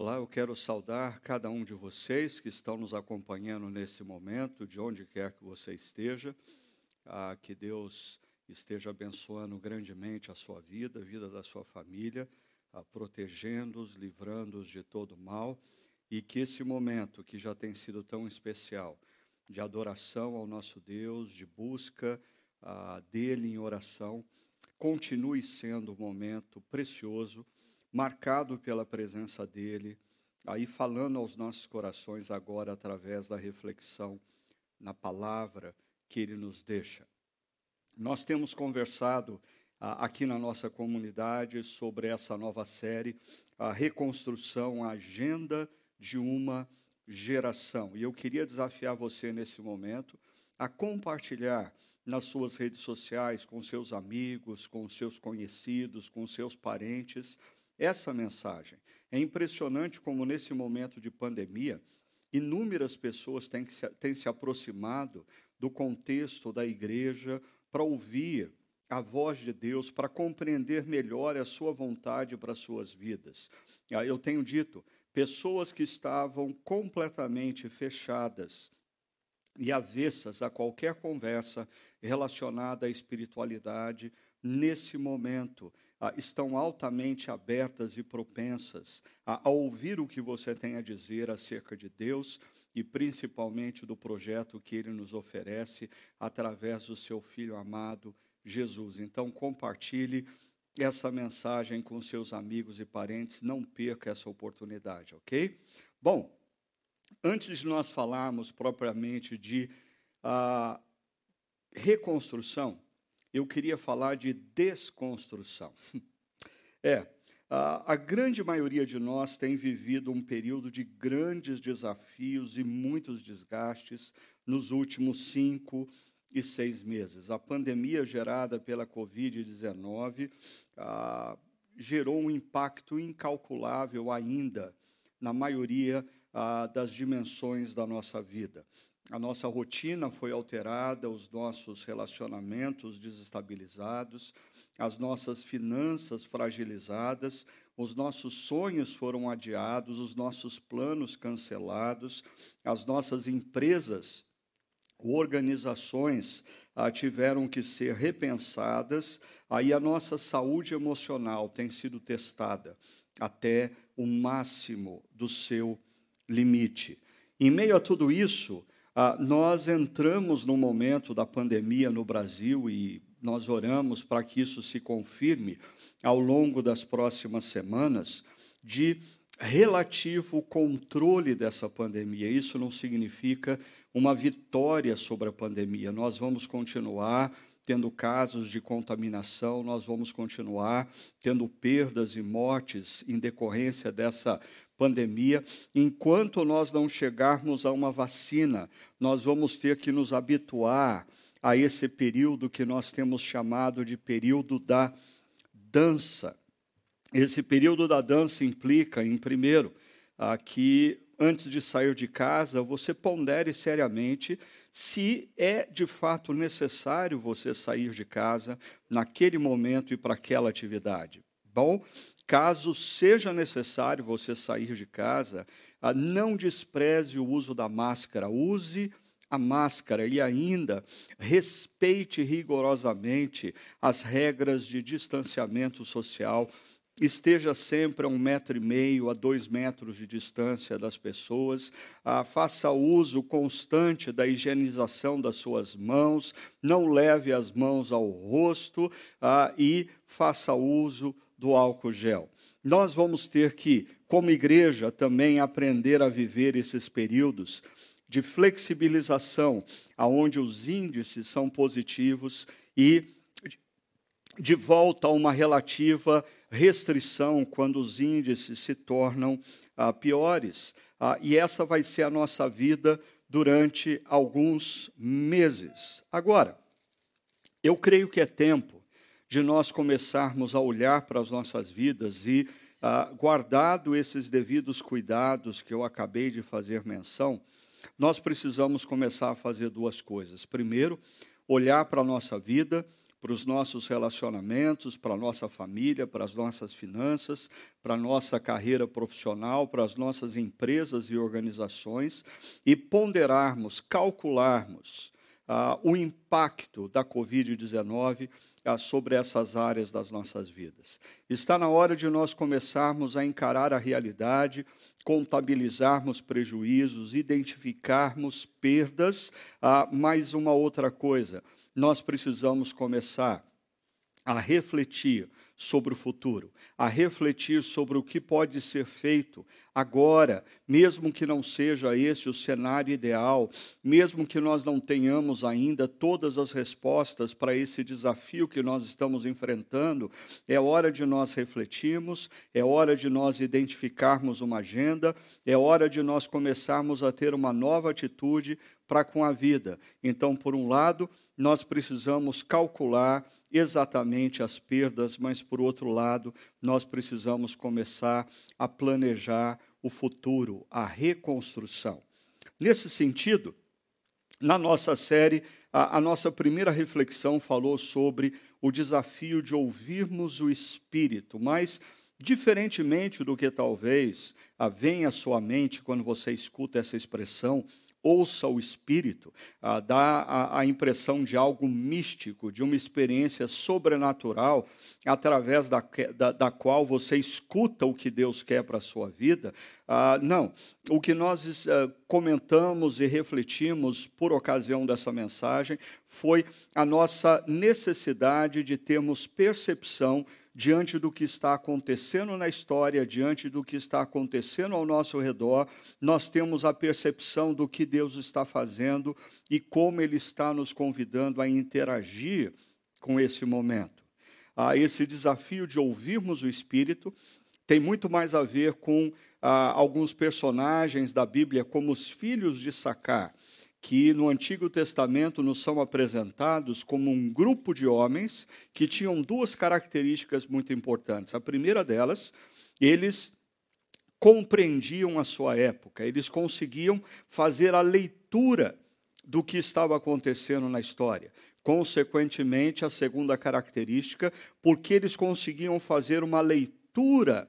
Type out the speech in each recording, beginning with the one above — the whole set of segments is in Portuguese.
Olá, eu quero saudar cada um de vocês que estão nos acompanhando nesse momento, de onde quer que você esteja. Ah, que Deus esteja abençoando grandemente a sua vida, a vida da sua família, ah, protegendo-os, livrando-os de todo mal, e que esse momento que já tem sido tão especial, de adoração ao nosso Deus, de busca ah, dele em oração, continue sendo um momento precioso marcado pela presença dele, aí falando aos nossos corações agora através da reflexão na palavra que ele nos deixa. Nós temos conversado ah, aqui na nossa comunidade sobre essa nova série, a reconstrução, a agenda de uma geração. E eu queria desafiar você nesse momento a compartilhar nas suas redes sociais, com seus amigos, com seus conhecidos, com seus parentes, essa mensagem. É impressionante como, nesse momento de pandemia, inúmeras pessoas têm, se, têm se aproximado do contexto da igreja para ouvir a voz de Deus, para compreender melhor a sua vontade para as suas vidas. Ah, eu tenho dito, pessoas que estavam completamente fechadas e avessas a qualquer conversa relacionada à espiritualidade, nesse momento ah, estão altamente abertas e propensas a, a ouvir o que você tem a dizer acerca de Deus e principalmente do projeto que ele nos oferece através do seu filho amado Jesus. Então, compartilhe essa mensagem com seus amigos e parentes, não perca essa oportunidade, ok? Bom, antes de nós falarmos propriamente de ah, reconstrução, eu queria falar de desconstrução. É, a, a, grande maioria de nós tem vivido um período de grandes desafios e muitos desgastes nos últimos cinco e seis meses. A pandemia gerada pela Covid-19 ah, gerou um impacto incalculável ainda na maioria ah, das dimensões da nossa vida a nossa rotina foi alterada, os nossos relacionamentos desestabilizados, as nossas finanças fragilizadas, os nossos sonhos foram adiados, os nossos planos cancelados, as nossas empresas, organizações ah, tiveram que ser repensadas, aí a nossa saúde emocional tem sido testada até o máximo do seu limite. Em meio a tudo isso, ah, nós entramos no momento da pandemia no Brasil e nós oramos para que isso se confirme ao longo das próximas semanas de relativo controle dessa pandemia. Isso não significa uma vitória sobre a pandemia. Nós vamos continuar tendo casos de contaminação, nós vamos continuar tendo perdas e mortes em decorrência dessa pandemia, enquanto nós não chegarmos a uma vacina, nós vamos ter que nos habituar a esse período que nós temos chamado de período da dança. Esse período da dança implica, em primeiro, que antes de sair de casa, você pondere seriamente se é de fato necessário você sair de casa naquele momento e para aquela atividade. Bom, Caso seja necessário você sair de casa, ah, não despreze o uso da máscara, use a máscara e ainda respeite rigorosamente as regras de distanciamento social. Esteja sempre a um metro e meio, a dois metros de distância das pessoas. Ah, faça uso constante da higienização das suas mãos. Não leve as mãos ao rosto ah, e faça uso do álcool gel. Nós vamos ter que, como igreja, também aprender a viver esses períodos de flexibilização, aonde os índices são positivos e de volta a uma relativa restrição quando os índices se tornam ah, piores. Ah, e essa vai ser a nossa vida durante alguns meses. Agora, eu creio que é tempo de nós começarmos a olhar para as nossas vidas e, ah, guardado esses devidos cuidados que eu acabei de fazer menção, nós precisamos começar a fazer duas coisas. Primeiro, olhar para a nossa vida, para os nossos relacionamentos, para a nossa família, para as nossas finanças, para a nossa carreira profissional, para as nossas empresas e organizações, e ponderarmos, calcularmos ah, o impacto da Covid-19 ah, sobre essas áreas das nossas vidas. Está na hora de nós começarmos a encarar a realidade, contabilizarmos prejuízos, identificarmos perdas, ah, mais uma outra coisa nós precisamos começar a refletir sobre o futuro, a refletir sobre o que pode ser feito agora, mesmo que não seja esse o cenário ideal, mesmo que nós não tenhamos ainda todas as respostas para esse desafio que nós estamos enfrentando, é hora de nós refletirmos, é hora de nós identificarmos uma agenda, é hora de nós começarmos a ter uma nova atitude para com a vida. Então, por um lado, nós precisamos calcular exatamente as perdas, mas, por outro lado, nós precisamos começar a planejar o futuro, a reconstrução. Nesse sentido, na nossa série, a, a, nossa primeira reflexão falou sobre o desafio de ouvirmos o Espírito, mas, diferentemente do que talvez venha à sua mente quando você escuta essa expressão, ouça o Espírito, ah, dá a, a, impressão de algo místico, de uma experiência sobrenatural, através da, da, da qual você escuta o que Deus quer para a sua vida. Ah, não, o que nós ah, comentamos e refletimos por ocasião dessa mensagem foi a nossa necessidade de termos percepção diante do que está acontecendo na história, diante do que está acontecendo ao nosso redor, nós temos a percepção do que Deus está fazendo e como Ele está nos convidando a interagir com esse momento. Ah, esse desafio de ouvirmos o Espírito tem muito mais a ver com ah, alguns personagens da Bíblia, como os filhos de Sacar que no Antigo Testamento nos são apresentados como um grupo de homens que tinham duas características muito importantes. A primeira delas, eles compreendiam a sua época, eles conseguiam fazer a leitura do que estava acontecendo na história. Consequentemente, a segunda característica, porque eles conseguiam fazer uma leitura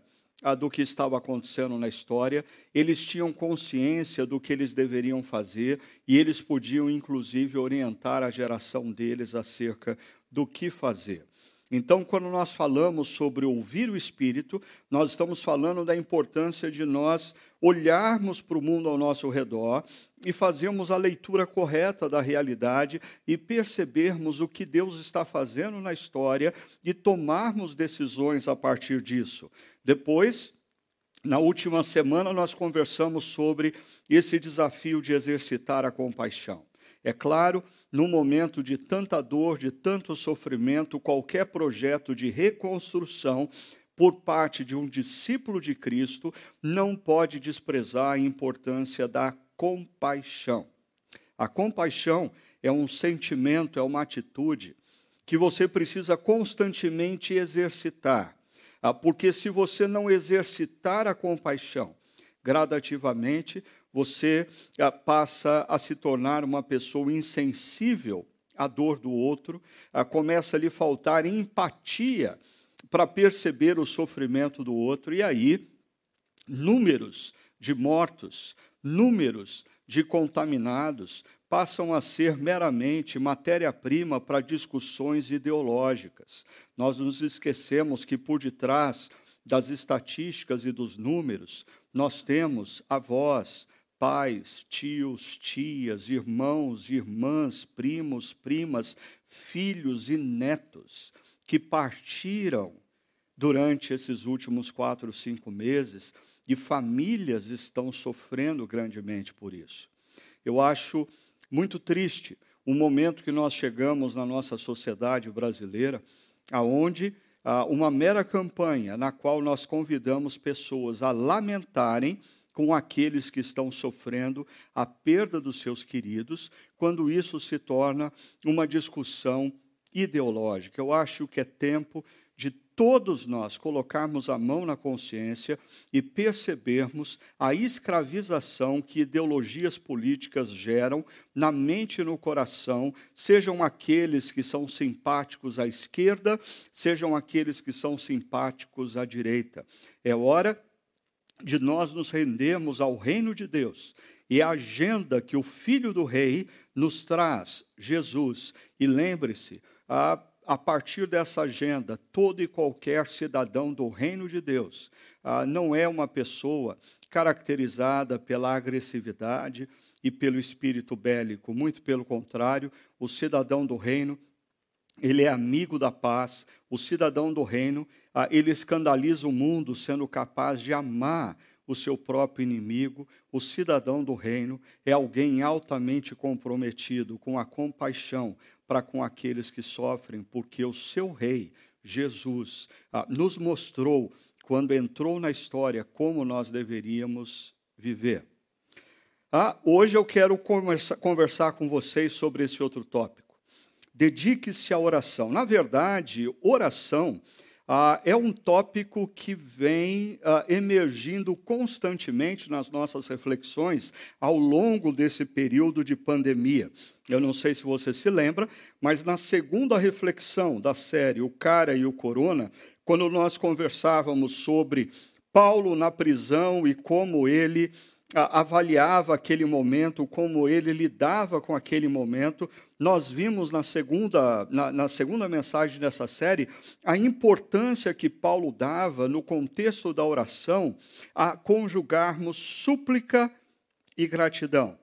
do que estava acontecendo na história, eles tinham consciência do que eles deveriam fazer e eles podiam, inclusive, orientar a geração deles acerca do que fazer. Então, quando nós falamos sobre ouvir o Espírito, nós estamos falando da importância de nós olharmos para o mundo ao nosso redor e fazermos a leitura correta da realidade e percebermos o que Deus está fazendo na história e tomarmos decisões a partir disso. Depois, na última semana, nós conversamos sobre esse desafio de exercitar a compaixão. É claro, no momento de tanta dor, de tanto sofrimento, qualquer projeto de reconstrução por parte de um discípulo de Cristo não pode desprezar a importância da compaixão. A compaixão é um sentimento, é uma atitude que você precisa constantemente exercitar. Ah, porque se você não exercitar a compaixão, gradativamente você ah, passa a se tornar uma pessoa insensível à dor do outro, ah, começa a lhe faltar empatia para perceber o sofrimento do outro, e aí números de mortos, números de contaminados, passam a ser meramente matéria-prima para discussões ideológicas. Nós nos esquecemos que por detrás das estatísticas e dos números, nós temos avós, pais, tios, tias, irmãos, irmãs, primos, primas, filhos e netos que partiram durante esses últimos quatro, cinco meses e famílias estão sofrendo grandemente por isso. Eu acho muito triste o momento que nós chegamos na nossa sociedade brasileira, aonde ah, uma mera campanha na qual nós convidamos pessoas a lamentarem com aqueles que estão sofrendo a perda dos seus queridos, quando isso se torna uma discussão ideológica. Eu acho que é tempo todos nós colocarmos a mão na consciência e percebermos a escravização que ideologias políticas geram na mente e no coração, sejam aqueles que são simpáticos à esquerda, sejam aqueles que são simpáticos à direita. É hora de nós nos rendermos ao reino de Deus e a agenda que o Filho do Rei nos traz, Jesus. E lembre-se, a a partir dessa agenda, todo e qualquer cidadão do reino de Deus ah, não é uma pessoa caracterizada pela agressividade e pelo espírito bélico. Muito pelo contrário, o cidadão do reino ele é amigo da paz, o cidadão do reino, ah, ele escandaliza o mundo sendo capaz de amar o seu próprio inimigo. O cidadão do reino é alguém altamente comprometido com a compaixão, para com aqueles que sofrem, porque o seu rei, Jesus, ah, nos mostrou, quando entrou na história, como nós deveríamos viver. Ah, hoje eu quero conversa, conversar com vocês sobre esse outro tópico. Dedique-se à oração. Na verdade, oração ah, é um tópico que vem ah, emergindo constantemente nas nossas reflexões ao longo desse período de pandemia. Eu não sei se você se lembra, mas na segunda reflexão da série O Cara e o Corona, quando nós conversávamos sobre Paulo na prisão e como ele avaliava aquele momento, como ele lidava com aquele momento. Nós vimos na segunda, na, na, segunda mensagem dessa série a importância que Paulo dava, no contexto da oração, a conjugarmos súplica e gratidão.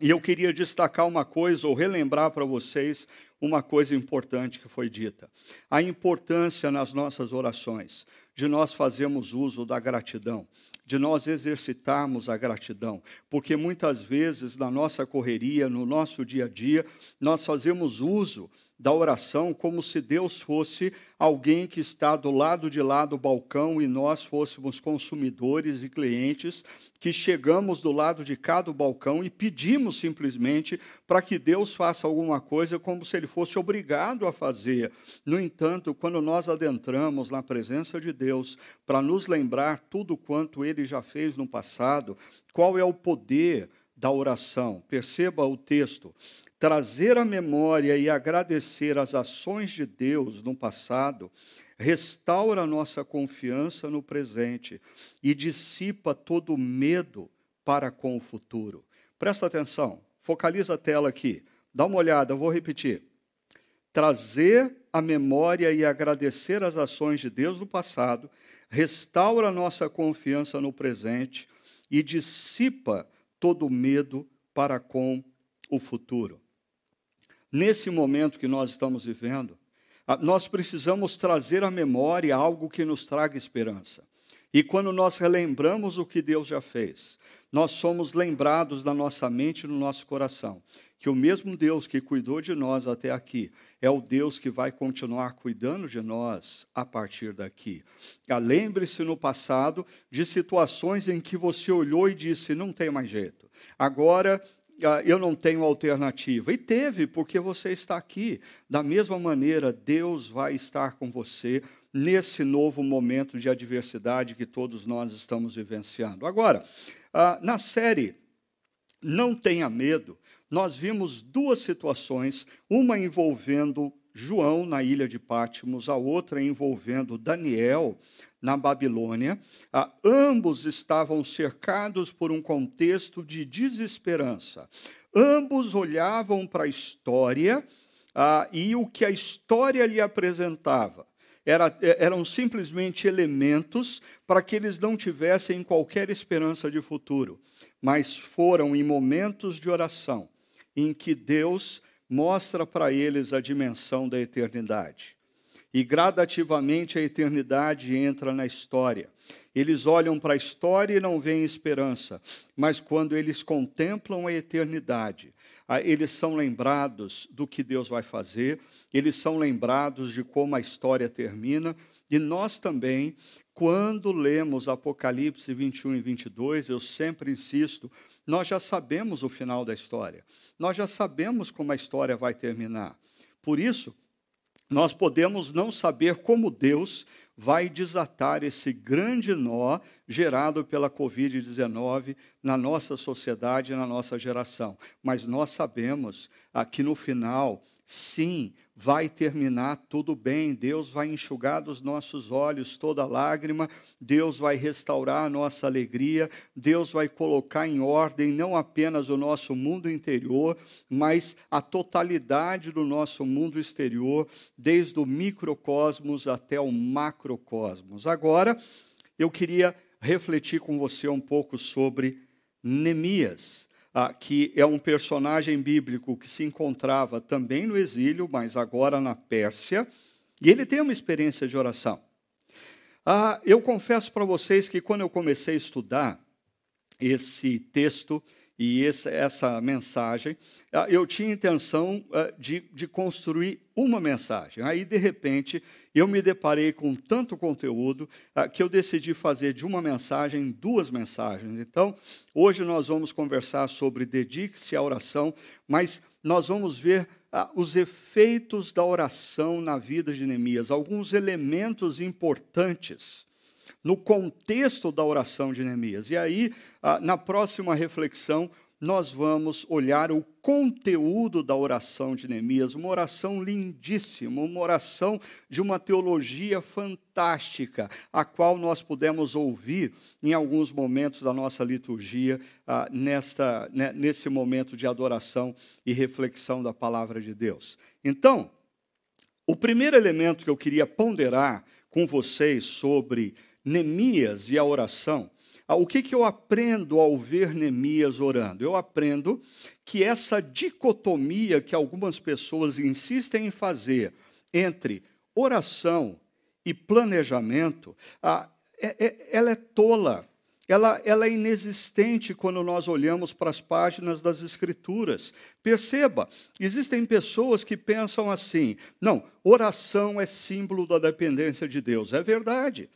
E eu queria destacar uma coisa, ou relembrar para vocês uma coisa importante que foi dita: a importância nas nossas orações de nós fazermos uso da gratidão de nós exercitarmos a gratidão, porque muitas vezes na nossa correria, no nosso dia a dia, nós fazemos uso da oração como se Deus fosse alguém que está do lado de lá do balcão e nós fôssemos consumidores e clientes que chegamos do lado de cá do balcão e pedimos simplesmente para que Deus faça alguma coisa como se ele fosse obrigado a fazer. No entanto, quando nós adentramos na presença de Deus para nos lembrar tudo quanto ele já fez no passado, qual é o poder da oração? Perceba o texto trazer à memória e agradecer as ações de Deus no passado, restaura a nossa confiança no presente e dissipa todo o medo para com o futuro. Presta atenção, focaliza a tela aqui, dá uma olhada, vou repetir. Trazer à memória e agradecer as ações de Deus no passado, restaura a nossa confiança no presente e dissipa todo o medo para com o futuro nesse momento que nós estamos vivendo, nós precisamos trazer à memória algo que nos traga esperança. E quando nós relembramos o que Deus já fez, nós somos lembrados na nossa mente e no nosso coração que o mesmo Deus que cuidou de nós até aqui é o Deus que vai continuar cuidando de nós a partir daqui. Ah, lembre-se no passado de situações em que você olhou e disse: não tem mais jeito. Agora eu não tenho alternativa. E teve, porque você está aqui. Da mesma maneira, Deus vai estar com você nesse novo momento de adversidade que todos nós estamos vivenciando. Agora, ah, na série Não Tenha Medo, nós vimos duas situações, uma envolvendo João na ilha de Pátimos, a outra envolvendo Daniel na Babilônia, ah, ambos estavam cercados por um contexto de desesperança. Ambos olhavam para a história ah, e o que a história lhe apresentava. Era, eram simplesmente elementos para que eles não tivessem qualquer esperança de futuro, mas foram em momentos de oração em que Deus mostra para eles a dimensão da eternidade e gradativamente a eternidade entra na história. Eles olham para a história e não veem esperança, mas quando eles contemplam a eternidade, eles são lembrados do que Deus vai fazer, eles são lembrados de como a história termina, e nós também, quando lemos Apocalipse 21 e 22, eu sempre insisto, nós já sabemos o final da história, nós já sabemos como a história vai terminar. Por isso, nós podemos não saber como Deus vai desatar esse grande nó gerado pela Covid-19 na nossa sociedade e na nossa geração. Mas nós sabemos que no final, sim, vai terminar tudo bem, Deus vai enxugar dos nossos olhos toda lágrima, Deus vai restaurar a nossa alegria, Deus vai colocar em ordem não apenas o nosso mundo interior, mas a totalidade do nosso mundo exterior, desde o microcosmos até o macrocosmos. Agora, eu queria refletir com você um pouco sobre Neemias ah, que é um personagem bíblico que se encontrava também no exílio, mas agora na Pérsia, e ele tem uma experiência de oração. Ah, eu confesso para vocês que quando eu comecei a estudar esse texto e esse, essa mensagem, ah, eu tinha intenção ah, de, de construir uma mensagem. Aí, de repente, eu me deparei com tanto conteúdo ah, que eu decidi fazer de uma mensagem duas mensagens. Então, hoje nós vamos conversar sobre dedique-se à oração, mas nós vamos ver os efeitos da oração na vida de Neemias, alguns elementos importantes no contexto da oração de Neemias. E aí, ah, na próxima reflexão, nós vamos olhar o conteúdo da oração de Neemias, uma oração lindíssima, uma oração de uma teologia fantástica, a qual nós pudemos ouvir em alguns momentos da nossa liturgia, ah, nesta, né, nesse momento de adoração e reflexão da palavra de Deus. Então, o primeiro elemento que eu queria ponderar com vocês sobre Neemias e a oração o que, que eu aprendo ao ver Neemias orando? Eu aprendo que essa dicotomia que algumas pessoas insistem em fazer entre oração e planejamento, é, é, ela é tola. Ela, ela, é inexistente quando nós olhamos para as páginas das Escrituras. Perceba, existem pessoas que pensam assim: não, oração é símbolo da dependência de Deus. É verdade.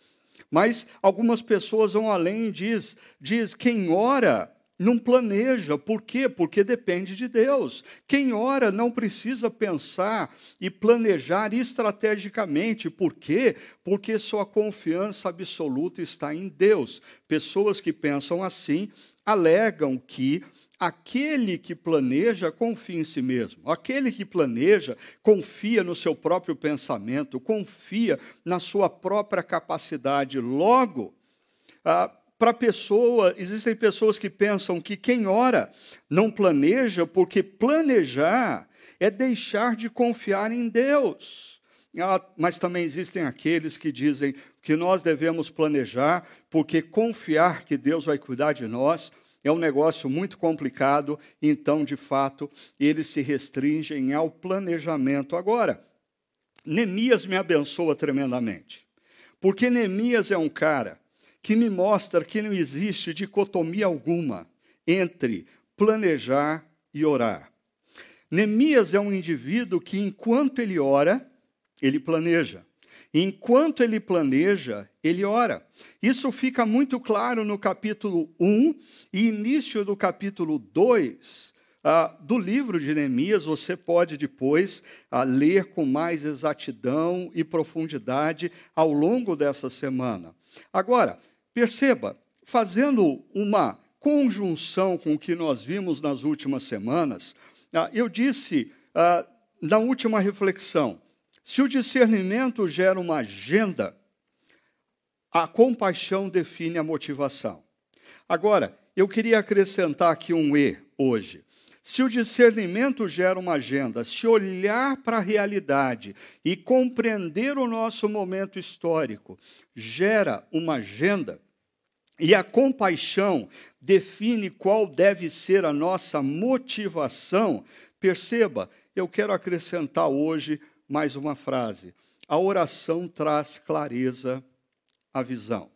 Mas algumas pessoas vão além e diz, diz quem ora não planeja. Por quê? Porque depende de Deus. Quem ora não precisa pensar e planejar estrategicamente. Por quê? Porque sua confiança absoluta está em Deus. Pessoas que pensam assim alegam que Aquele que planeja confia em si mesmo. Aquele que planeja confia no seu próprio pensamento, confia na sua própria capacidade. Logo, ah, para pessoa, existem pessoas que pensam que quem ora não planeja, porque planejar é deixar de confiar em Deus. Ah, mas também existem aqueles que dizem que nós devemos planejar, porque confiar que Deus vai cuidar de nós é um negócio muito complicado, então, de fato, eles se restringem ao planejamento. Agora, Neemias me abençoa tremendamente, porque Neemias é um cara que me mostra que não existe dicotomia alguma entre planejar e orar. Neemias é um indivíduo que, enquanto ele ora, ele planeja. Enquanto ele planeja, ele ora. Isso fica muito claro no capítulo 1 e início do capítulo 2 ah, do livro de Neemias. Você pode depois ah, ler com mais exatidão e profundidade ao longo dessa semana. Agora, perceba, fazendo uma conjunção com o que nós vimos nas últimas semanas, ah, eu disse na última reflexão se o discernimento gera uma agenda, a compaixão define a motivação. Agora, eu queria acrescentar aqui um E hoje. Se o discernimento gera uma agenda, se olhar para a realidade e compreender o nosso momento histórico gera uma agenda, e a compaixão define qual deve ser a nossa motivação, perceba, eu quero acrescentar hoje mais uma frase. A oração traz clareza à visão.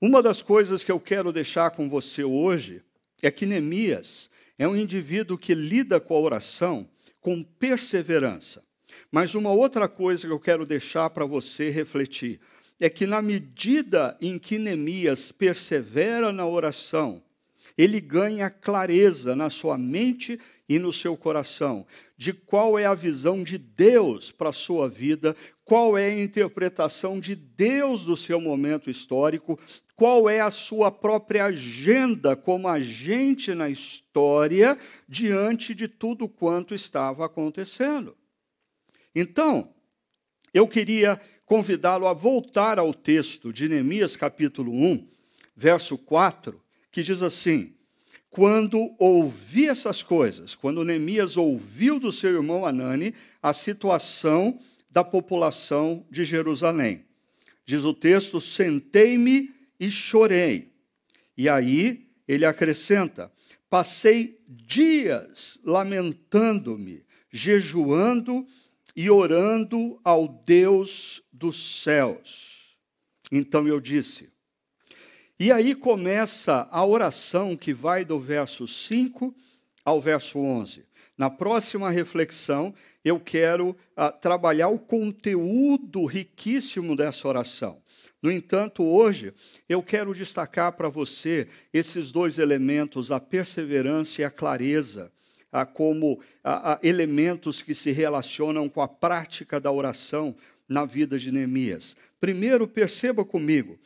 Uma das coisas que eu quero deixar com você hoje é que Neemias é um indivíduo que lida com a oração com perseverança. Mas uma outra coisa que eu quero deixar para você refletir é que, na medida em que Neemias persevera na oração, ele ganha clareza na sua mente e no seu coração de qual é a visão de Deus para a sua vida, qual é a interpretação de Deus do seu momento histórico, qual é a sua própria agenda como agente na história diante de tudo quanto estava acontecendo. Então, eu queria convidá-lo a voltar ao texto de Neemias capítulo 1, verso 4, que diz assim: Quando ouvi essas coisas, quando Neemias ouviu do seu irmão Anani a situação da população de Jerusalém. Diz o texto: sentei-me e chorei. E aí ele acrescenta: passei dias lamentando-me, jejuando e orando ao Deus dos céus. Então eu disse. E aí começa a oração que vai do verso 5 ao verso 11. Na próxima reflexão, eu quero ah, trabalhar o conteúdo riquíssimo dessa oração. No entanto, hoje eu quero destacar para você esses dois elementos, a perseverança e a clareza, ah, como ah, elementos que se relacionam com a prática da oração na vida de Neemias. Primeiro, perceba comigo,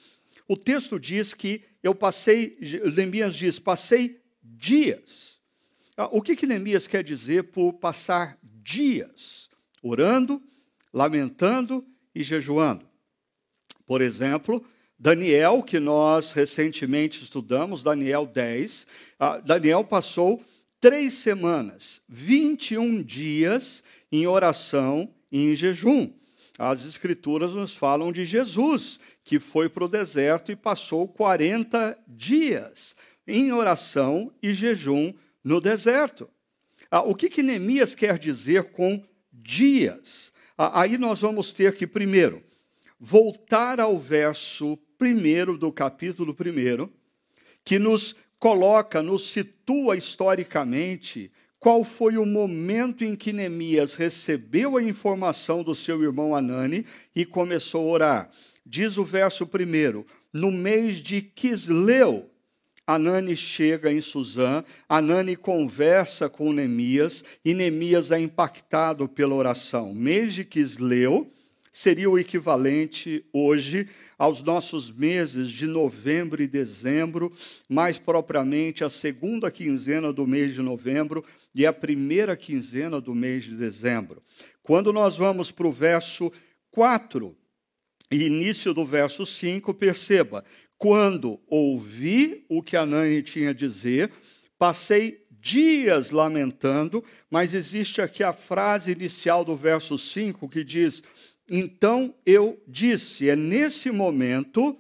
o texto diz que eu passei, Neemias diz, passei dias. O que, que Neemias quer dizer por passar dias orando, lamentando e jejuando. Por exemplo, Daniel, que nós recentemente estudamos, Daniel 10, ah, Daniel passou três semanas, 21 dias em oração e em jejum. As Escrituras nos falam de Jesus, que foi para o deserto e passou 40 dias em oração e jejum no deserto. Ah, o que, que Neemias quer dizer com dias? Ah, aí nós vamos ter que, primeiro, voltar ao verso primeiro do capítulo primeiro, que nos coloca, nos situa historicamente qual foi o momento em que Neemias recebeu a informação do seu irmão Anani e começou a orar. Diz o verso primeiro: no mês de Quisleu, Anani chega em Suzã, Anani conversa com Neemias e Neemias é impactado pela oração. Mês de Quisleu seria o equivalente hoje aos nossos meses de novembro e dezembro, mais propriamente a segunda quinzena do mês de novembro e a primeira quinzena do mês de dezembro. Quando nós vamos para o verso 4 e início do verso 5, perceba, quando ouvi o que Anani tinha a dizer, passei dias lamentando, mas existe aqui a frase inicial do verso 5 que diz: Então eu disse, é nesse momento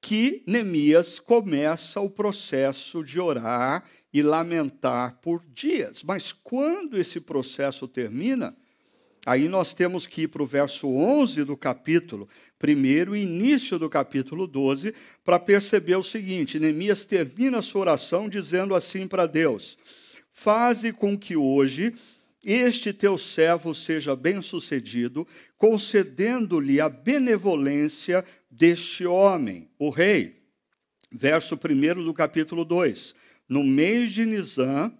que Neemias começa o processo de orar e lamentar por dias. Mas quando esse processo termina, Aí nós temos que ir para o verso 11 do capítulo, primeiro, início do capítulo 12, para perceber o seguinte: Neemias termina a sua oração dizendo assim para Deus: Faze com que hoje este teu servo seja bem-sucedido, concedendo-lhe a benevolência deste homem, o rei. Verso 1 do capítulo 2. No mês de Nisan,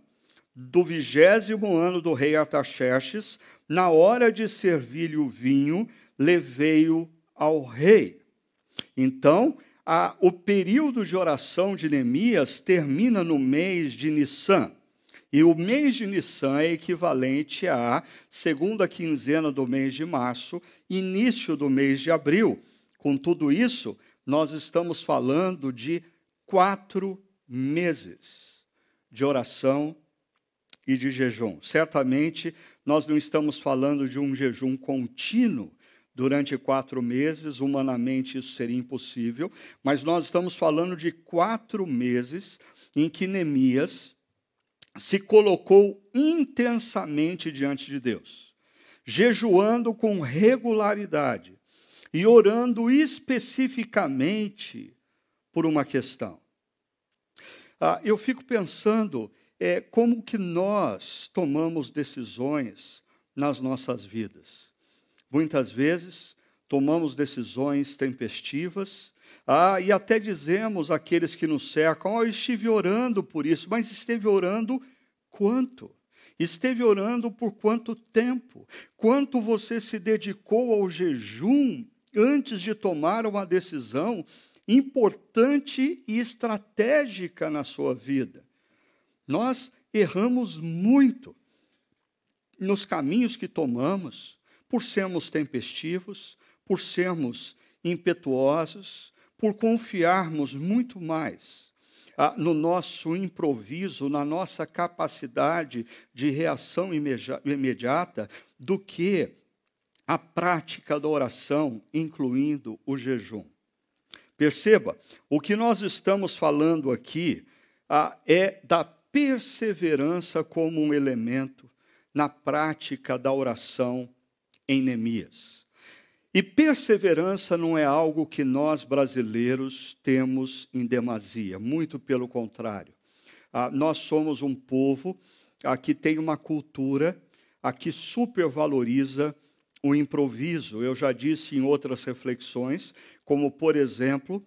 do vigésimo ano do rei Artaxerxes, na hora de servir-lhe o vinho, levei-o ao rei. Então, a, o período de oração de Neemias termina no mês de Nissan. E o mês de Nissan é equivalente à segunda quinzena do mês de março, início do mês de abril. Com tudo isso, nós estamos falando de quatro meses de oração e de jejum. Certamente nós não estamos falando de um jejum contínuo durante quatro meses, humanamente isso seria impossível, mas nós estamos falando de quatro meses em que Neemias se colocou intensamente diante de Deus, jejuando com regularidade e orando especificamente por uma questão. Ah, eu fico pensando é como que nós tomamos decisões nas nossas vidas. Muitas vezes tomamos decisões tempestivas, Ah, e até dizemos àqueles que nos cercam: oh, estive orando por isso, mas esteve orando quanto? Esteve orando por quanto tempo? Quanto você se dedicou ao jejum antes de tomar uma decisão importante e estratégica na sua vida? Nós erramos muito nos caminhos que tomamos, por sermos tempestivos, por sermos impetuosos, por confiarmos muito mais ah, no nosso improviso, na nossa capacidade de reação imediata, do que a prática da oração, incluindo o jejum. Perceba, o que nós estamos falando aqui ah, é da perseverança como um elemento na prática da oração em Neemias. E perseverança não é algo que nós brasileiros temos em demasia, muito pelo contrário. Ah, nós somos um povo ah, que tem uma cultura ah, que supervaloriza o improviso. Eu já disse em outras reflexões, como por exemplo,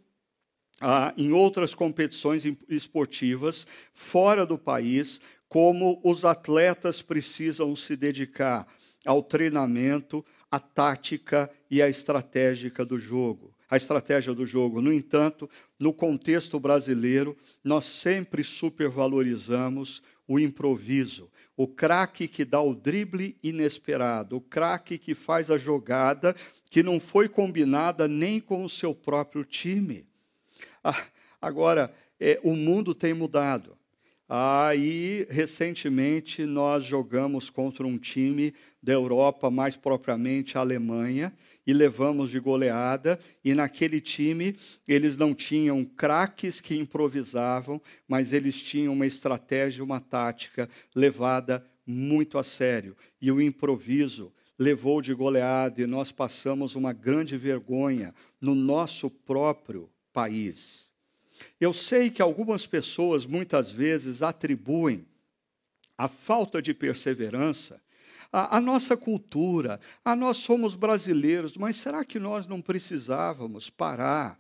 ah, em outras competições esportivas fora do país, como os atletas precisam se dedicar ao treinamento, à tática e à estratégica do jogo. A estratégia do jogo. No entanto, no contexto brasileiro, nós sempre supervalorizamos o improviso, o craque que dá o drible inesperado, o craque que faz a jogada que não foi combinada nem com o seu próprio time. Ah, agora, é, o mundo tem mudado. Aí, recentemente, nós jogamos contra um time da Europa, mais propriamente a Alemanha, e levamos de goleada. E naquele time, eles não tinham craques que improvisavam, mas eles tinham uma estratégia, uma tática levada muito a sério. E o improviso levou de goleada, e nós passamos uma grande vergonha no nosso próprio país. Eu sei que algumas pessoas muitas vezes atribuem a falta de perseverança à, nossa cultura, a nós somos brasileiros, mas será que nós não precisávamos parar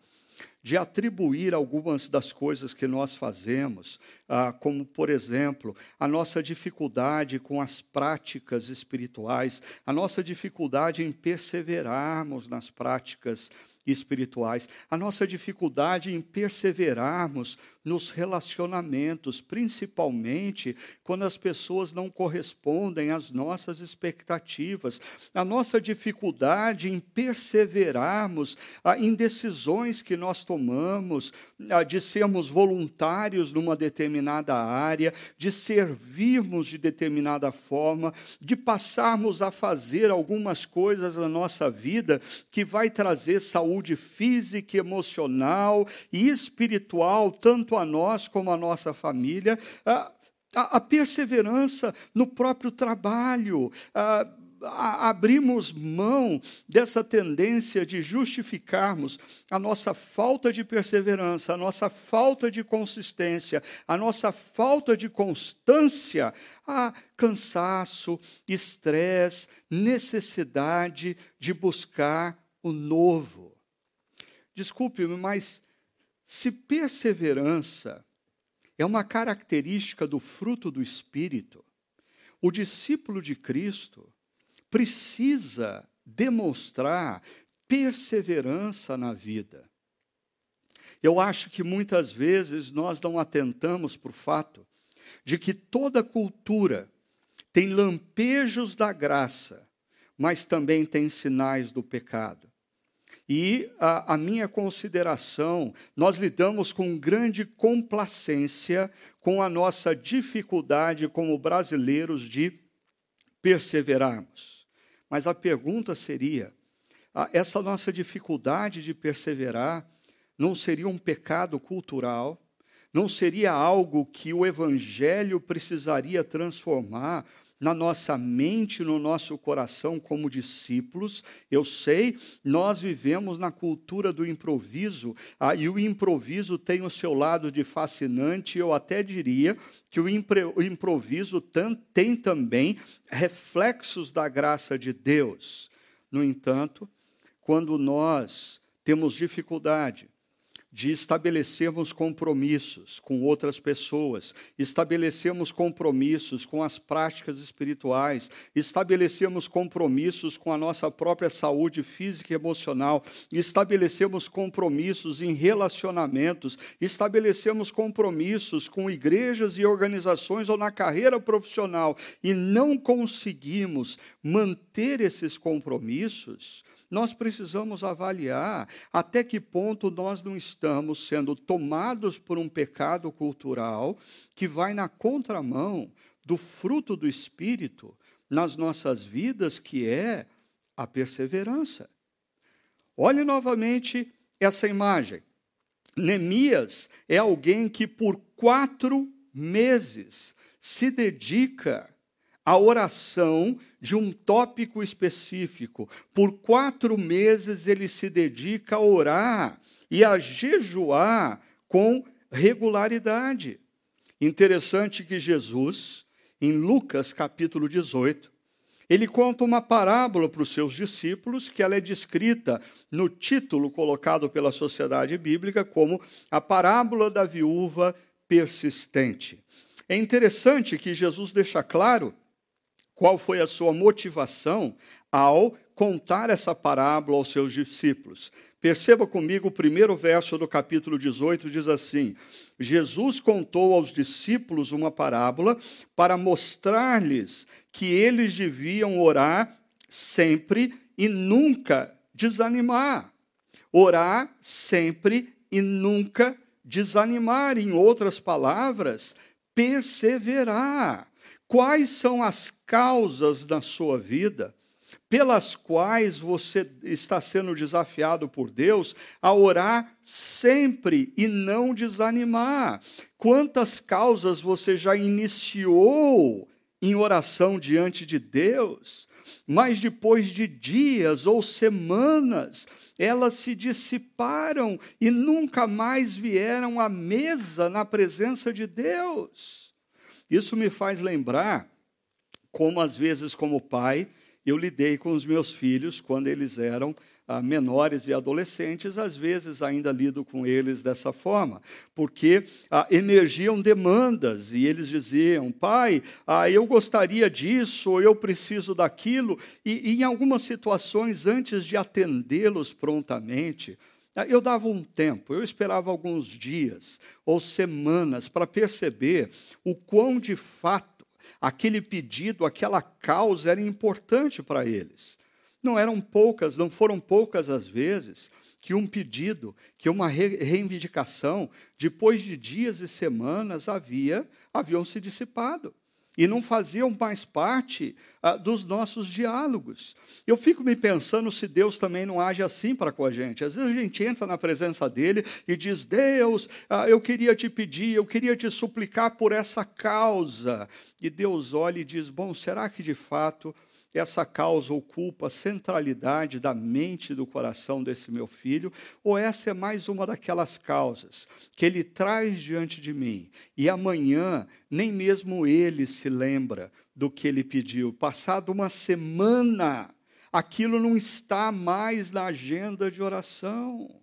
de atribuir algumas das coisas que nós fazemos, ah, como, por exemplo, a nossa dificuldade com as práticas espirituais, a nossa dificuldade em perseverarmos nas práticas espirituais, a nossa dificuldade em perseverarmos nos relacionamentos, principalmente quando as pessoas não correspondem às nossas expectativas, a nossa dificuldade em perseverarmos ah, em decisões que nós tomamos, ah, de sermos voluntários numa determinada área, de servirmos de determinada forma, de passarmos a fazer algumas coisas na nossa vida que vai trazer saúde física, emocional e espiritual, tanto a nós como a nossa família, a, a, a perseverança no próprio trabalho, a, abrimos mão dessa tendência de justificarmos a nossa falta de perseverança, a nossa falta de consistência, a nossa falta de constância a cansaço, estresse, necessidade de buscar o novo. Desculpe-me, mas se perseverança é uma característica do fruto do Espírito, o discípulo de Cristo precisa demonstrar perseverança na vida. Eu acho que muitas vezes nós não atentamos para o fato de que toda cultura tem lampejos da graça, mas também tem sinais do pecado. E a, a, minha consideração, nós lidamos com grande complacência com a nossa dificuldade como brasileiros de perseverarmos. Mas a pergunta seria: essa nossa dificuldade de perseverar não seria um pecado cultural? Não seria algo que o evangelho precisaria transformar na nossa mente, no nosso coração como discípulos. Eu sei, nós vivemos na cultura do improviso, ah, e o improviso tem o seu lado de fascinante, eu até diria que o, improviso tem também reflexos da graça de Deus. No entanto, quando nós temos dificuldade de estabelecermos compromissos com outras pessoas, estabelecermos compromissos com as práticas espirituais, estabelecermos compromissos com a nossa própria saúde física e emocional, estabelecemos compromissos em relacionamentos, estabelecemos compromissos com igrejas e organizações ou na carreira profissional e não conseguimos manter esses compromissos, nós precisamos avaliar até que ponto nós não estamos sendo tomados por um pecado cultural que vai na contramão do fruto do Espírito nas nossas vidas, que é a perseverança. Olhe novamente essa imagem. Neemias é alguém que por quatro meses se dedica a oração de um tópico específico. Por quatro meses ele se dedica a orar e a jejuar com regularidade. Interessante que Jesus, em Lucas capítulo 18, ele conta uma parábola para os seus discípulos, que ela é descrita no título colocado pela Sociedade Bíblica como a parábola da viúva persistente. É interessante que Jesus deixa claro qual foi a sua motivação ao contar essa parábola aos seus discípulos. Perceba comigo o primeiro verso do capítulo 18 diz assim: Jesus contou aos discípulos uma parábola para mostrar-lhes que eles deviam orar sempre e nunca desanimar. Orar sempre e nunca desanimar. Em outras palavras, perseverar. Quais são as causas na sua vida pelas quais você está sendo desafiado por Deus a orar sempre e não desanimar? Quantas causas você já iniciou em oração diante de Deus, mas depois de dias ou semanas, elas se dissiparam e nunca mais vieram à mesa na presença de Deus? Isso me faz lembrar como, às vezes, como pai, eu lidei com os meus filhos quando eles eram ah, menores e adolescentes, às vezes ainda lido com eles dessa forma, porque ah, emergiam demandas e eles diziam: pai, ah, eu gostaria disso, eu preciso daquilo, e, e em algumas situações, antes de atendê-los prontamente, eu dava um tempo, eu esperava alguns dias ou semanas para perceber o quão de fato aquele pedido, aquela causa era importante para eles. Não eram poucas, não foram poucas as vezes que um pedido, que uma reivindicação, depois de dias e semanas havia, haviam se dissipado e não faziam mais parte ah, dos nossos diálogos. Eu fico me pensando se Deus também não age assim para com a gente. Às vezes a gente entra na presença dele e diz: Deus, ah, eu queria te pedir, eu queria te suplicar por essa causa. E Deus olha e diz: Bom, será que de fato essa causa ocupa a centralidade da mente e do coração desse meu filho, ou essa é mais uma daquelas causas que ele traz diante de mim e amanhã nem mesmo ele se lembra do que ele pediu. Passado uma semana, aquilo não está mais na agenda de oração.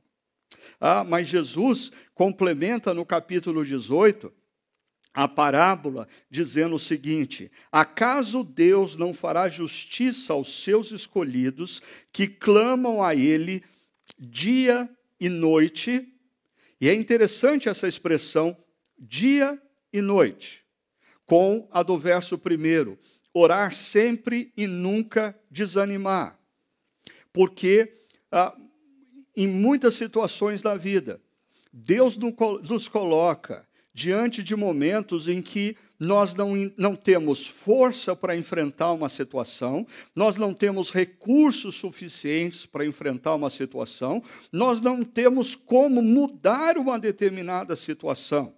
Ah, mas Jesus complementa no capítulo 18 a parábola dizendo o seguinte: Acaso Deus não fará justiça aos seus escolhidos que clamam a Ele dia e noite? E é interessante essa expressão, dia e noite, com a do verso primeiro: orar sempre e nunca desanimar. Porque ah, em muitas situações da vida, Deus nos coloca diante de momentos em que nós não, não temos força para enfrentar uma situação, nós não temos recursos suficientes para enfrentar uma situação, nós não temos como mudar uma determinada situação.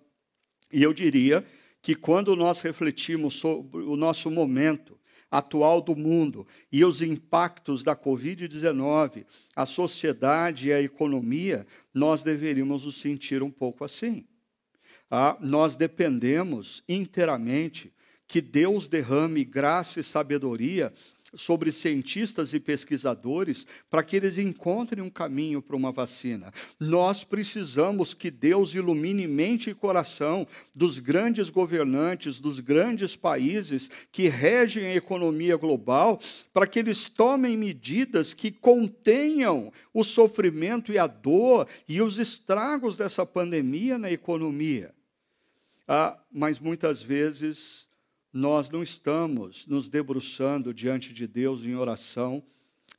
E eu diria que quando nós refletimos sobre o nosso momento atual do mundo e os impactos da Covid-19, a sociedade e a economia, nós deveríamos nos sentir um pouco assim ah, nós dependemos inteiramente que Deus derrame graça e sabedoria sobre cientistas e pesquisadores para que eles encontrem um caminho para uma vacina. Nós precisamos que Deus ilumine mente e coração dos grandes governantes, dos grandes países que regem a economia global, para que eles tomem medidas que contenham o sofrimento e a dor e os estragos dessa pandemia na economia. Ah, mas muitas vezes nós não estamos nos debruçando diante de Deus em oração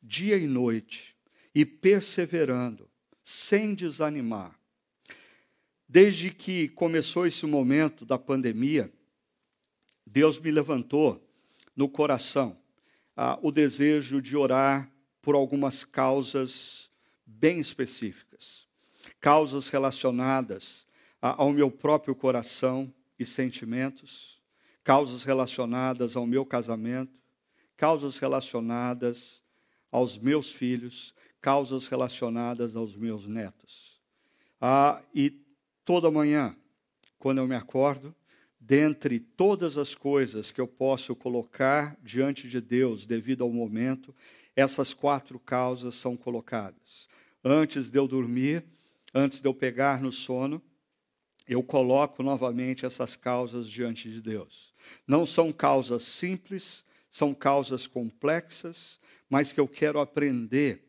dia e noite e perseverando, sem desanimar. Desde que começou esse momento da pandemia, Deus me levantou no coração ah, o desejo de orar por algumas causas bem específicas, causas relacionadas ao meu próprio coração e sentimentos causas relacionadas ao meu casamento, causas relacionadas aos meus filhos, causas relacionadas aos meus netos. Ah, e toda manhã, quando eu me acordo, dentre todas as coisas que eu posso colocar diante de Deus devido ao momento, essas quatro causas são colocadas. Antes de eu dormir, antes de eu pegar no sono, eu coloco novamente essas causas diante de Deus. Não são causas simples, são causas complexas, mas que eu quero aprender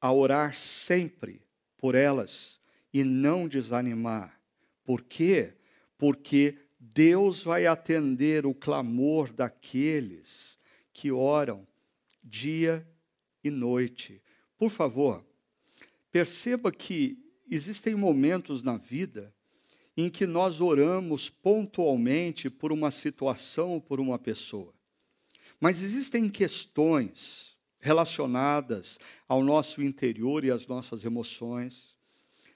a orar sempre por elas e não desanimar. Por quê? Porque Deus vai atender o clamor daqueles que oram dia e noite. Por favor, perceba que existem momentos na vida em que nós oramos pontualmente por uma situação ou por uma pessoa. Mas existem questões relacionadas ao nosso interior e às nossas emoções,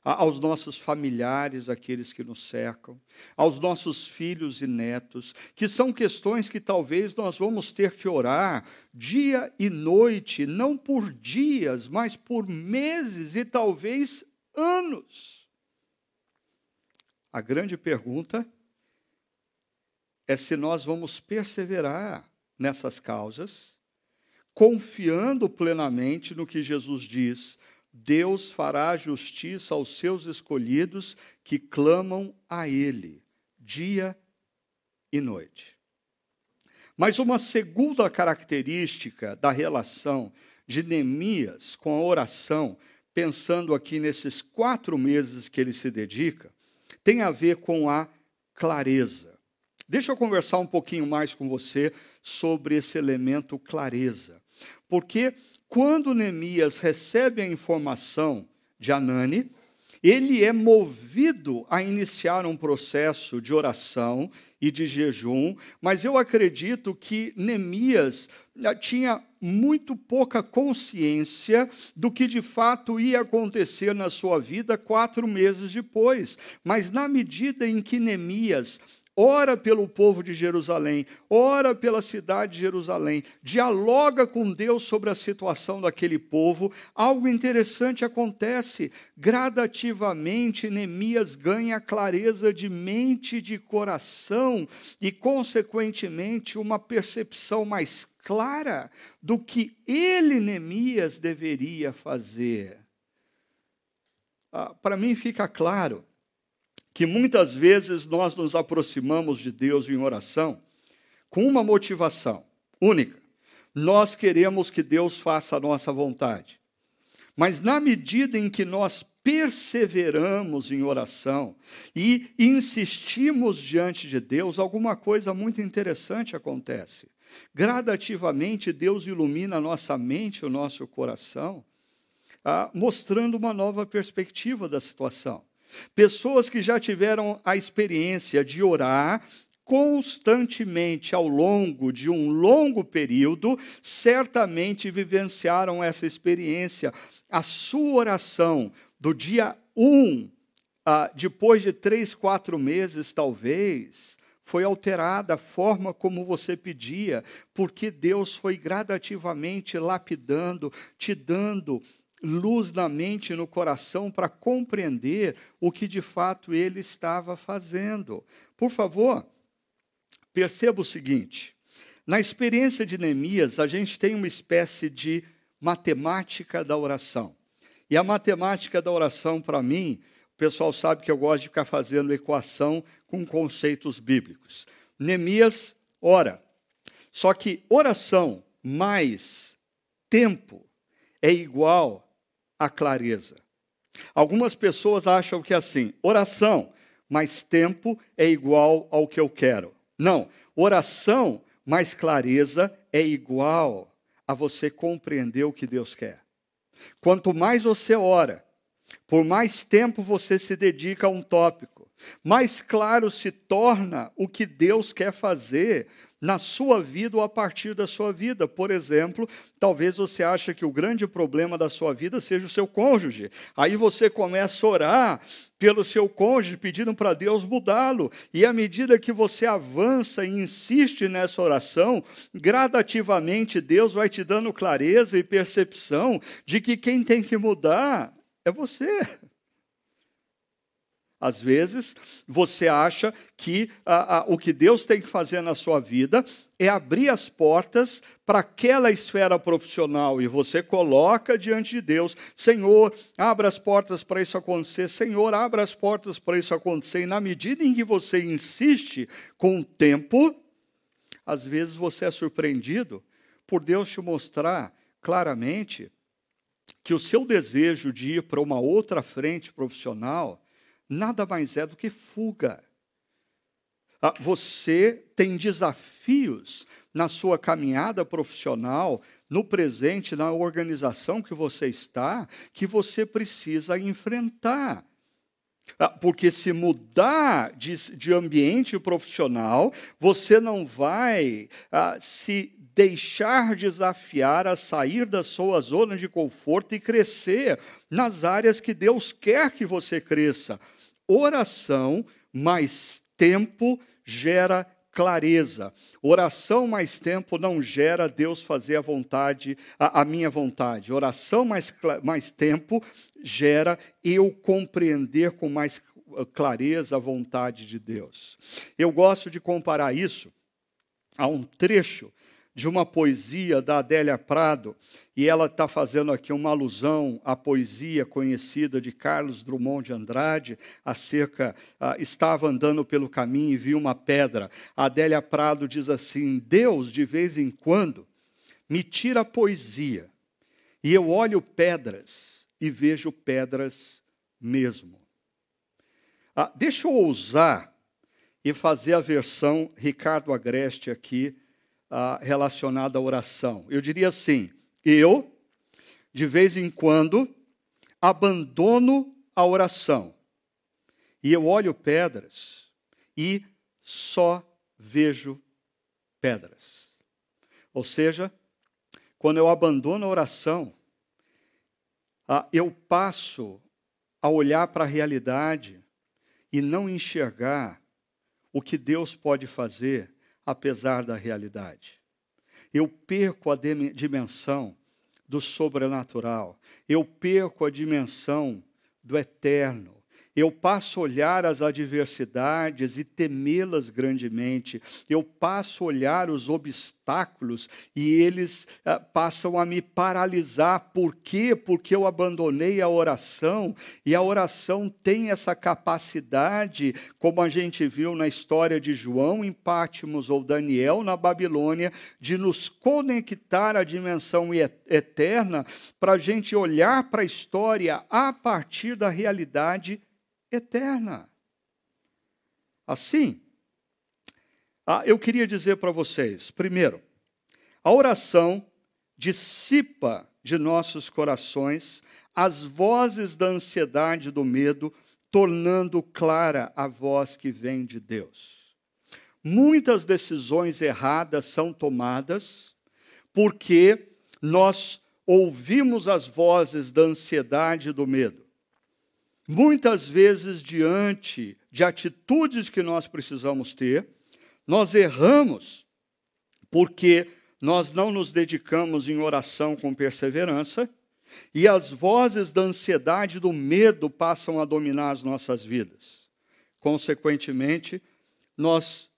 aos nossos familiares, aqueles que nos cercam, aos nossos filhos e netos, que são questões que talvez nós vamos ter que orar dia e noite, não por dias, mas por meses e talvez anos. A grande pergunta é se nós vamos perseverar nessas causas, confiando plenamente no que Jesus diz: Deus fará justiça aos seus escolhidos que clamam a Ele, dia e noite. Mas uma segunda característica da relação de Neemias com a oração, pensando aqui nesses quatro meses que ele se dedica, tem a ver com a clareza. Deixa eu conversar um pouquinho mais com você sobre esse elemento clareza. Porque quando Neemias recebe a informação de Anani, ele é movido a iniciar um processo de oração e de jejum, mas eu acredito que Neemias tinha muito pouca consciência do que de fato ia acontecer na sua vida quatro meses depois. Mas na medida em que Neemias ora pelo povo de Jerusalém, ora pela cidade de Jerusalém, dialoga com Deus sobre a situação daquele povo, algo interessante acontece. Gradativamente, Neemias ganha clareza de mente e de coração e, consequentemente, uma percepção mais clara do que ele, Neemias, deveria fazer. Ah, Para mim fica claro que muitas vezes nós nos aproximamos de Deus em oração com uma motivação única. Nós queremos que Deus faça a nossa vontade. Mas na medida em que nós perseveramos em oração e insistimos diante de Deus, alguma coisa muito interessante acontece. Gradativamente, Deus ilumina a nossa mente, o nosso coração, ah, mostrando uma nova perspectiva da situação. Pessoas que já tiveram a experiência de orar constantemente ao longo de um longo período, certamente vivenciaram essa experiência. A sua oração do dia 1, um, ah, depois de três, quatro meses, talvez, foi alterada a forma como você pedia, porque Deus foi gradativamente lapidando, te dando luz na mente e no coração para compreender o que de fato ele estava fazendo. Por favor, perceba o seguinte: Na experiência de Neemias, a gente tem uma espécie de matemática da oração. E a matemática da oração, para mim, o pessoal sabe que eu gosto de ficar fazendo equação com conceitos bíblicos. Neemias ora. Só que oração mais tempo é igual a clareza. Algumas pessoas acham que é assim, oração mais tempo é igual ao que eu quero. Não, oração mais clareza é igual a você compreender o que Deus quer. Quanto mais você ora, por mais tempo você se dedica a um tópico, mais claro se torna o que Deus quer fazer na sua vida ou a partir da sua vida. Por exemplo, talvez você ache que o grande problema da sua vida seja o seu cônjuge. Aí você começa a orar pelo seu cônjuge, pedindo para Deus mudá-lo. E à medida que você avança e insiste nessa oração, gradativamente Deus vai te dando clareza e percepção de que quem tem que mudar é você. Às vezes, você acha que o que Deus tem que fazer na sua vida é abrir as portas para aquela esfera profissional e você coloca diante de Deus: Senhor, abra as portas para isso acontecer, Senhor, abra as portas para isso acontecer. E na medida em que você insiste com o tempo, às vezes você é surpreendido por Deus te mostrar claramente que o seu desejo de ir para uma outra frente profissional nada mais é do que fuga. Ah, você tem desafios na sua caminhada profissional, no presente, na organização que você está, que você precisa enfrentar. Ah, porque se mudar de, de ambiente profissional, você não vai ah, se deixar desafiar a sair da sua zona de conforto e crescer nas áreas que Deus quer que você cresça oração mais tempo gera clareza. Oração mais tempo não gera Deus fazer a vontade, a, a minha vontade. Oração mais, mais tempo gera eu compreender com mais clareza a vontade de Deus. Eu gosto de comparar isso a um trecho de uma poesia da Adélia Prado, e ela está fazendo aqui uma alusão à poesia conhecida de Carlos Drummond de Andrade, acerca, uh, estava andando pelo caminho e viu uma pedra. A Adélia Prado diz assim: Deus, de vez em quando, me tira a poesia, e eu olho pedras e vejo pedras mesmo. Uh, deixa eu ousar e fazer a versão Ricardo Agreste aqui, ah, relacionada à oração. Eu diria assim: eu, de vez em quando, abandono a oração e eu olho pedras e só vejo pedras. Ou seja, quando eu abandono a oração, ah, eu passo a olhar para a realidade e não enxergar o que Deus pode fazer apesar da realidade. Eu perco a dimensão do sobrenatural, eu perco a dimensão do eterno, eu passo a olhar as adversidades e temê-las grandemente. Eu passo a olhar os obstáculos e eles ah, passam a me paralisar. Por quê? Porque eu abandonei a oração e a oração tem essa capacidade, como a gente viu na história de João em Pátimos ou Daniel na Babilônia, de nos conectar à dimensão eterna para a gente olhar para a história a partir da realidade eterna. Assim, ah, eu queria dizer para vocês, primeiro, a oração dissipa de nossos corações as vozes da ansiedade e do medo, tornando clara a voz que vem de Deus. Muitas decisões erradas são tomadas porque nós ouvimos as vozes da ansiedade e do medo. Muitas vezes, diante de atitudes que nós precisamos ter, nós erramos porque nós não nos dedicamos em oração com perseverança e as vozes da ansiedade e do medo passam a dominar as nossas vidas. Consequentemente, nós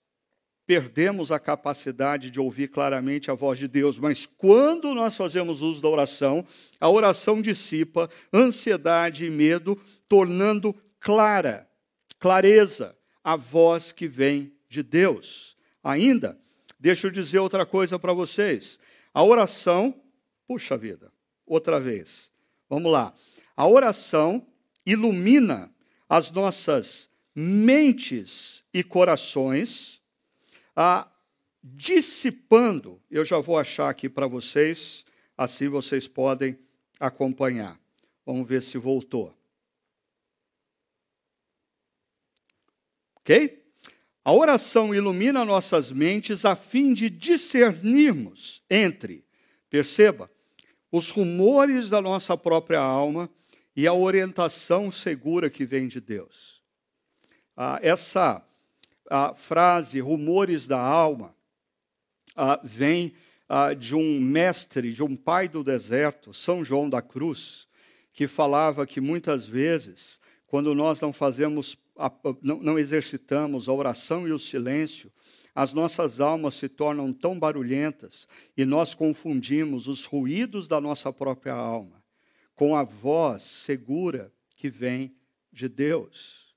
perdemos a capacidade de ouvir claramente a voz de Deus, mas quando nós fazemos uso da oração, a oração dissipa ansiedade e medo, tornando clara, clareza, a voz que vem de Deus. Ainda, deixa eu dizer outra coisa para vocês. A oração, puxa vida, outra vez. Vamos lá. A oração ilumina as nossas mentes e corações, a, dissipando, eu já vou achar aqui para vocês, assim vocês podem acompanhar. Vamos ver se voltou. Ok? A oração ilumina nossas mentes a fim de discernirmos entre, perceba, os rumores da nossa própria alma e a orientação segura que vem de Deus. Ah, essa ah, frase, rumores da alma, ah, vem ah, de um mestre, de um pai do deserto, São João da Cruz, que falava que muitas vezes, quando nós não fazemos, não, não exercitamos a oração e o silêncio, as nossas almas se tornam tão barulhentas e nós confundimos os ruídos da nossa própria alma com a voz segura que vem de Deus.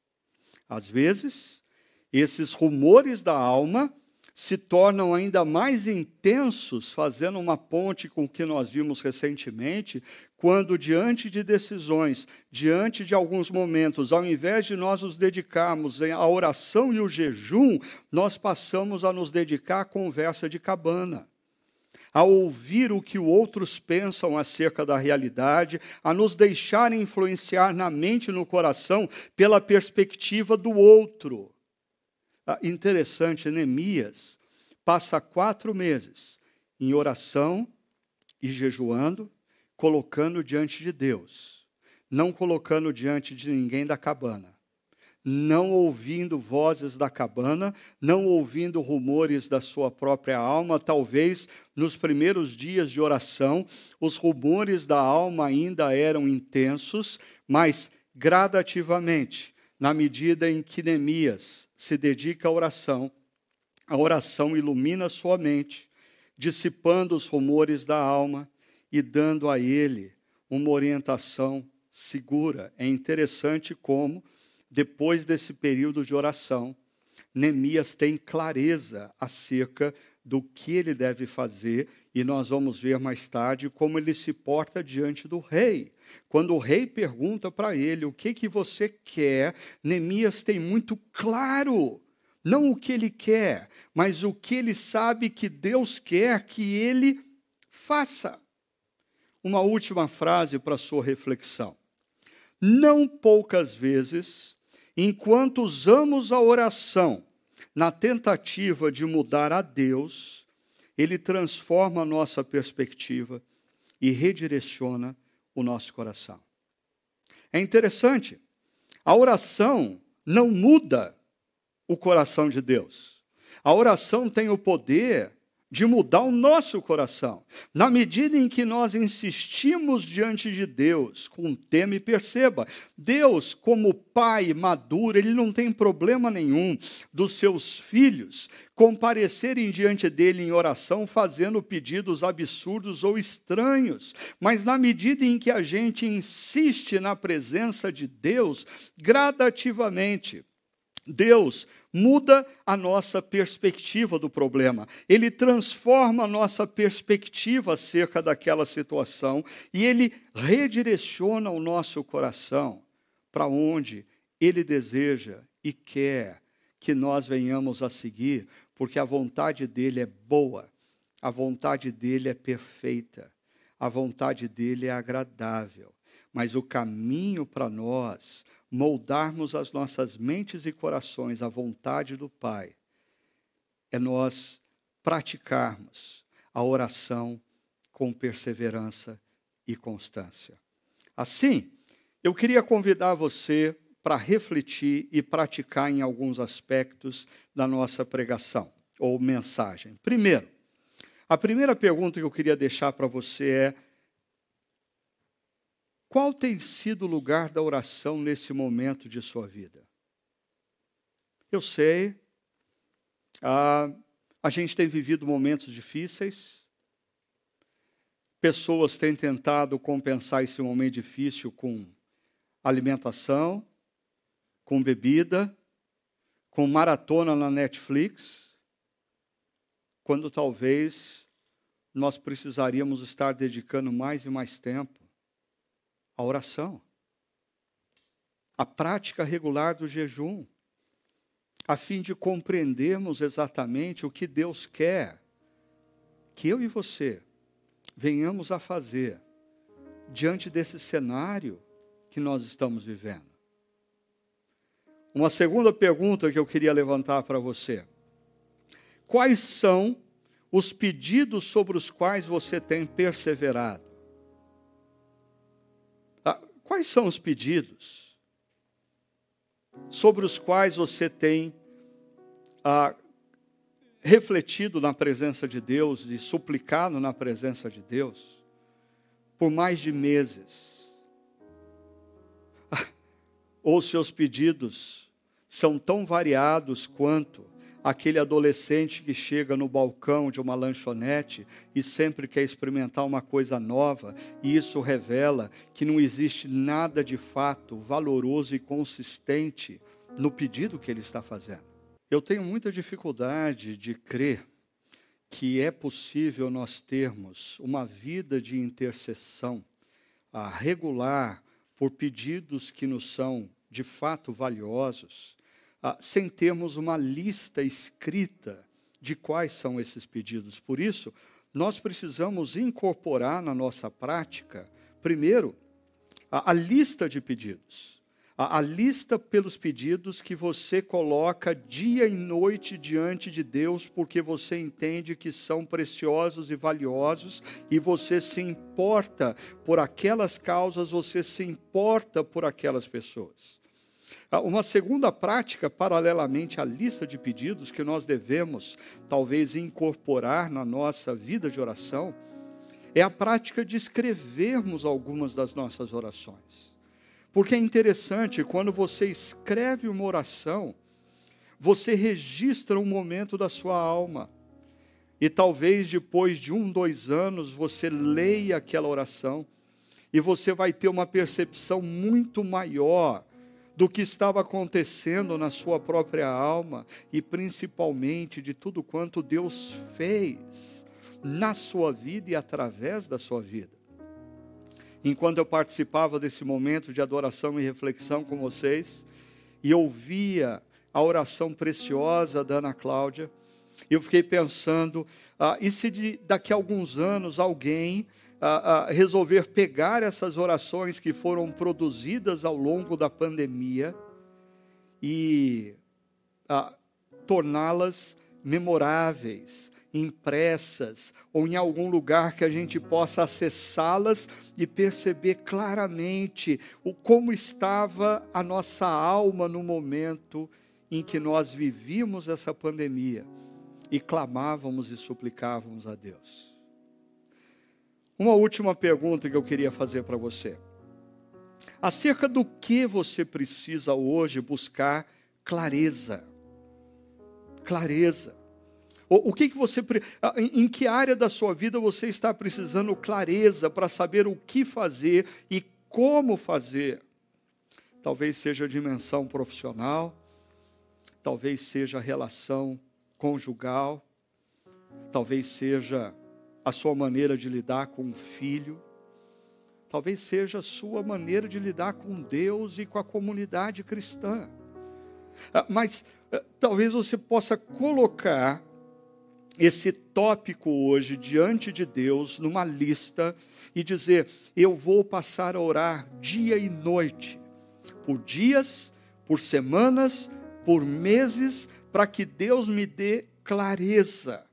Às vezes, esses rumores da alma se tornam ainda mais intensos, fazendo uma ponte com o que nós vimos recentemente, quando, diante de decisões, diante de alguns momentos, ao invés de nós nos dedicarmos à oração e o jejum, nós passamos a nos dedicar à conversa de cabana a ouvir o que outros pensam acerca da realidade, a nos deixar influenciar na mente e no coração pela perspectiva do outro. Ah, interessante, Neemias passa quatro meses em oração e jejuando, colocando diante de Deus, não colocando diante de ninguém da cabana não ouvindo vozes da cabana, não ouvindo rumores da sua própria alma, talvez nos primeiros dias de oração, os rumores da alma ainda eram intensos, mas gradativamente, na medida em que Neemias se dedica à oração, a oração ilumina sua mente, dissipando os rumores da alma e dando a ele uma orientação segura. É interessante como depois desse período de oração, Neemias tem clareza acerca do que ele deve fazer, e nós vamos ver mais tarde como ele se porta diante do rei. Quando o rei pergunta para ele o que, que você quer, Neemias tem muito claro, não o que ele quer, mas o que ele sabe que Deus quer que ele faça. Uma última frase para sua reflexão. Não poucas vezes Enquanto usamos a oração na tentativa de mudar a Deus, ele transforma a nossa perspectiva e redireciona o nosso coração. É interessante, a oração não muda o coração de Deus. A oração tem o poder de mudar o nosso coração. Na medida em que nós insistimos diante de Deus com tema, e perceba, Deus, como pai maduro, ele não tem problema nenhum dos seus filhos comparecerem diante dele em oração fazendo pedidos absurdos ou estranhos. Mas na medida em que a gente insiste na presença de Deus, gradativamente, Deus muda a nossa perspectiva do problema. Ele transforma a nossa perspectiva acerca daquela situação e ele redireciona o nosso coração para onde ele deseja e quer que nós venhamos a seguir, porque a vontade dele é boa, a vontade dele é perfeita, a vontade dele é agradável. Mas o caminho para nós moldarmos as nossas mentes e corações à vontade do Pai, é nós praticarmos a oração com perseverança e constância. Assim, eu queria convidar você para refletir e praticar em alguns aspectos da nossa pregação ou mensagem. Primeiro, a primeira pergunta que eu queria deixar para você é: qual tem sido o lugar da oração nesse momento de sua vida? Eu sei Ah, a gente tem vivido momentos difíceis. Pessoas têm tentado compensar esse momento difícil com alimentação, com bebida, com maratona na Netflix, quando talvez nós precisaríamos estar dedicando mais e mais tempo à oração, à prática regular do jejum, a fim de compreendermos exatamente o que Deus quer que eu e você venhamos a fazer diante desse cenário que nós estamos vivendo. Uma segunda pergunta que eu queria levantar para você: quais são os pedidos sobre os quais você tem perseverado? Ah, quais são os pedidos sobre os quais você tem ah, refletido na presença de Deus e suplicado na presença de Deus por mais de meses? Ou seus pedidos são tão variados quanto aquele adolescente que chega no balcão de uma lanchonete e sempre quer experimentar uma coisa nova, e isso revela que não existe nada de fato valoroso e consistente no pedido que ele está fazendo. Eu tenho muita dificuldade de crer que é possível nós termos uma vida de intercessão a regular por pedidos que nos são de fato valiosos ah, sem termos uma lista escrita de quais são esses pedidos. Por isso, nós precisamos incorporar na nossa prática, primeiro, a, a lista de pedidos. A, a lista pelos pedidos que você coloca dia e noite diante de Deus, porque você entende que são preciosos e valiosos, e você se importa por aquelas causas, você se importa por aquelas pessoas. Ah, uma segunda prática, paralelamente à lista de pedidos que nós devemos, talvez, incorporar na nossa vida de oração, é a prática de escrevermos algumas das nossas orações. Porque é interessante, quando você escreve uma oração, você registra um momento da sua alma. E talvez depois de um, dois anos, você leia aquela oração e você vai ter uma percepção muito maior do que estava acontecendo na sua própria alma e principalmente de tudo quanto Deus fez na sua vida e através da sua vida. Enquanto eu participava desse momento de adoração e reflexão com vocês e ouvia a oração preciosa da Ana Cláudia, eu fiquei pensando, ah, e se de, daqui a alguns anos alguém resolver pegar essas orações que foram produzidas ao longo da pandemia e torná-las memoráveis, impressas ou em algum lugar que a gente possa acessá-las e perceber claramente o como estava a nossa alma no momento em que nós vivíamos essa pandemia e clamávamos e suplicávamos a Deus. Uma última pergunta que eu queria fazer para você. Acerca do que você precisa hoje buscar clareza. Clareza. O, que, que você. Em que área da sua vida você está precisando clareza para saber o que fazer e como fazer? Talvez seja a dimensão profissional, talvez seja a relação conjugal, talvez seja a sua maneira de lidar com o filho, talvez seja a sua maneira de lidar com Deus e com a comunidade cristã. Ah, mas ah, talvez você possa colocar esse tópico hoje diante de Deus numa lista e dizer: eu vou passar a orar dia e noite, por dias, por semanas, por meses, para que Deus me dê clareza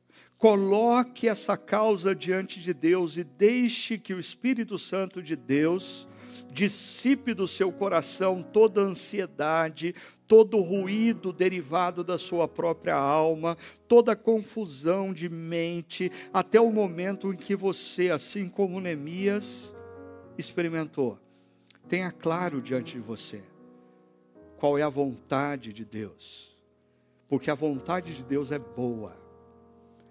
Coloque essa causa diante de Deus e deixe que o Espírito Santo de Deus dissipe do seu coração toda ansiedade, todo ruído derivado da sua própria alma, toda confusão de mente, até o momento em que você, assim como Neemias, experimentou. Tenha claro diante de você qual é a vontade de Deus Porque a vontade de Deus é boa,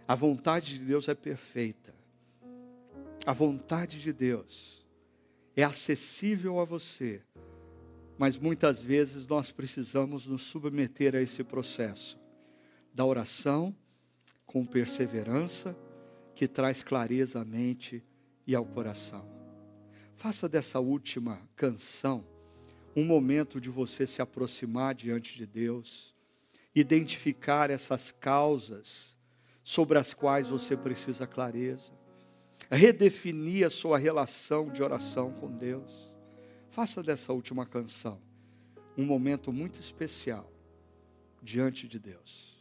a vontade de Deus é perfeita, a vontade de Deus é acessível a você, mas muitas vezes nós precisamos nos submeter a esse processo da oração com perseverança que traz clareza à mente e ao coração. Faça dessa última canção um momento de você se aproximar diante de Deus, identificar essas causas sobre as quais você precisa clareza, redefinir a sua relação de oração com Deus. Faça dessa última canção um momento muito especial diante de Deus.